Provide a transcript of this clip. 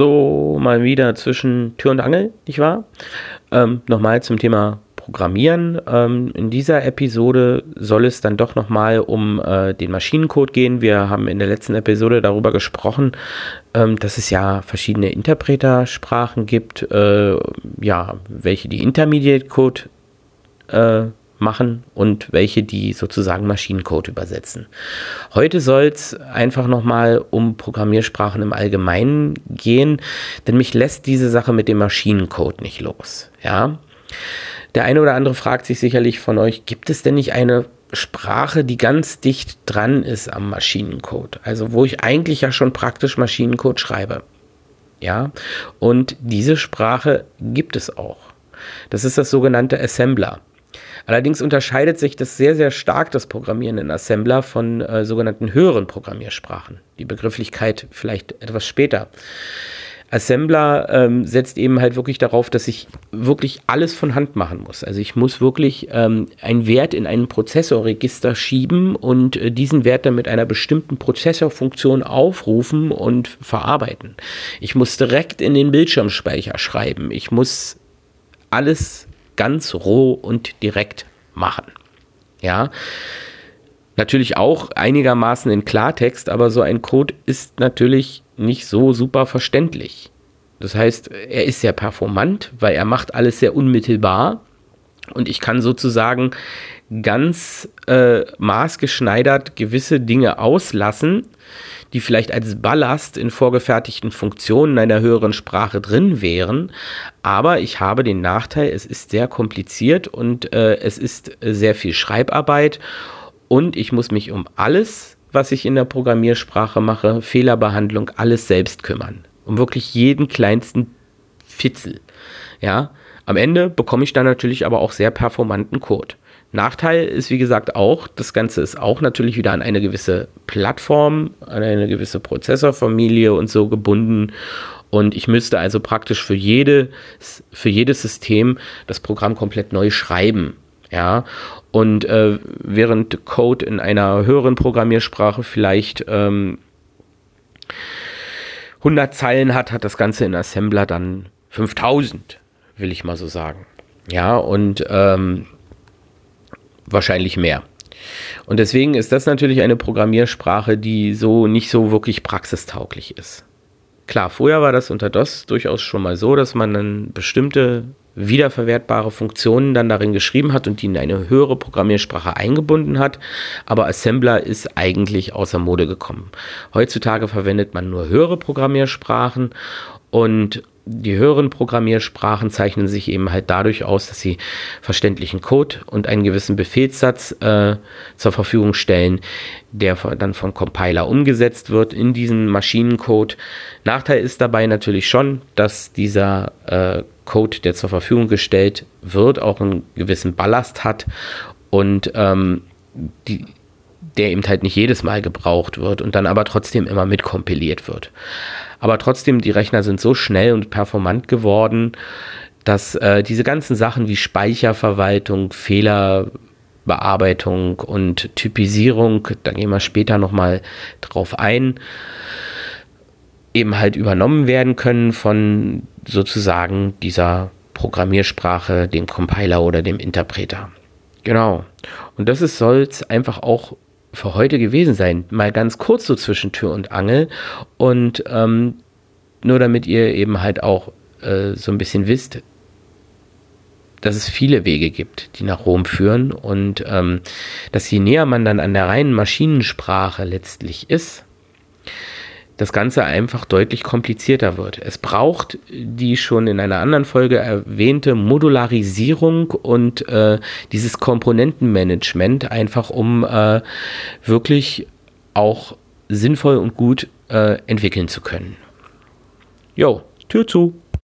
so mal wieder zwischen Tür und Angel, nicht wahr? Ähm, Nochmal zum Thema Programmieren. Ähm, in dieser Episode soll es dann doch nochmal um äh, den Maschinencode gehen. Wir haben in der letzten Episode darüber gesprochen, ähm, dass es ja verschiedene Interpretersprachen gibt, äh, ja, welche die Intermediate Code äh, machen und welche die sozusagen Maschinencode übersetzen. Heute soll es einfach nochmal um Programmiersprachen im Allgemeinen gehen, denn mich lässt diese Sache mit dem Maschinencode nicht los. Ja. Der eine oder andere fragt sich sicherlich von euch, gibt es denn nicht eine Sprache, die ganz dicht dran ist am Maschinencode? Also wo ich eigentlich ja schon praktisch Maschinencode schreibe. Ja, und diese Sprache gibt es auch. Das ist das sogenannte Assembler. Allerdings unterscheidet sich das sehr, sehr stark, das Programmieren in Assembler, von äh, sogenannten höheren Programmiersprachen. Die Begrifflichkeit vielleicht etwas später. Assembler ähm, setzt eben halt wirklich darauf, dass ich wirklich alles von Hand machen muss. Also ich muss wirklich ähm, einen Wert in ein Prozessorregister schieben und äh, diesen Wert dann mit einer bestimmten Prozessorfunktion aufrufen und verarbeiten. Ich muss direkt in den Bildschirmspeicher schreiben. Ich muss alles ganz roh und direkt machen. Ja. Natürlich auch einigermaßen in Klartext, aber so ein Code ist natürlich nicht so super verständlich. Das heißt, er ist sehr performant, weil er macht alles sehr unmittelbar und ich kann sozusagen ganz äh, maßgeschneidert gewisse Dinge auslassen, die vielleicht als Ballast in vorgefertigten Funktionen einer höheren Sprache drin wären. Aber ich habe den Nachteil, es ist sehr kompliziert und äh, es ist sehr viel Schreibarbeit und ich muss mich um alles, was ich in der Programmiersprache mache, Fehlerbehandlung, alles selbst kümmern. Um wirklich jeden kleinsten Fitzel. Ja, am Ende bekomme ich dann natürlich aber auch sehr performanten Code. Nachteil ist, wie gesagt, auch, das Ganze ist auch natürlich wieder an eine gewisse Plattform, an eine gewisse Prozessorfamilie und so gebunden. Und ich müsste also praktisch für, jede, für jedes System das Programm komplett neu schreiben. Ja, und äh, während Code in einer höheren Programmiersprache vielleicht ähm, 100 Zeilen hat, hat das Ganze in Assembler dann 5000, will ich mal so sagen. Ja, und ähm, wahrscheinlich mehr. Und deswegen ist das natürlich eine Programmiersprache, die so nicht so wirklich praxistauglich ist. Klar, vorher war das unter DOS durchaus schon mal so, dass man dann bestimmte wiederverwertbare Funktionen dann darin geschrieben hat und die in eine höhere Programmiersprache eingebunden hat. Aber Assembler ist eigentlich außer Mode gekommen. Heutzutage verwendet man nur höhere Programmiersprachen und die höheren Programmiersprachen zeichnen sich eben halt dadurch aus, dass sie verständlichen Code und einen gewissen Befehlssatz äh, zur Verfügung stellen, der dann vom Compiler umgesetzt wird in diesen Maschinencode. Nachteil ist dabei natürlich schon, dass dieser äh, Code, der zur Verfügung gestellt wird, auch einen gewissen Ballast hat und ähm, die, der eben halt nicht jedes Mal gebraucht wird und dann aber trotzdem immer mitkompiliert wird. Aber trotzdem, die Rechner sind so schnell und performant geworden, dass äh, diese ganzen Sachen wie Speicherverwaltung, Fehlerbearbeitung und Typisierung, da gehen wir später nochmal drauf ein, eben halt übernommen werden können von sozusagen dieser Programmiersprache, dem Compiler oder dem Interpreter. Genau. Und das soll es einfach auch für heute gewesen sein. Mal ganz kurz so zwischen Tür und Angel. Und ähm, nur damit ihr eben halt auch äh, so ein bisschen wisst, dass es viele Wege gibt, die nach Rom führen und ähm, dass je näher man dann an der reinen Maschinensprache letztlich ist, das Ganze einfach deutlich komplizierter wird. Es braucht die schon in einer anderen Folge erwähnte Modularisierung und äh, dieses Komponentenmanagement einfach, um äh, wirklich auch sinnvoll und gut äh, entwickeln zu können. Jo, Tür zu.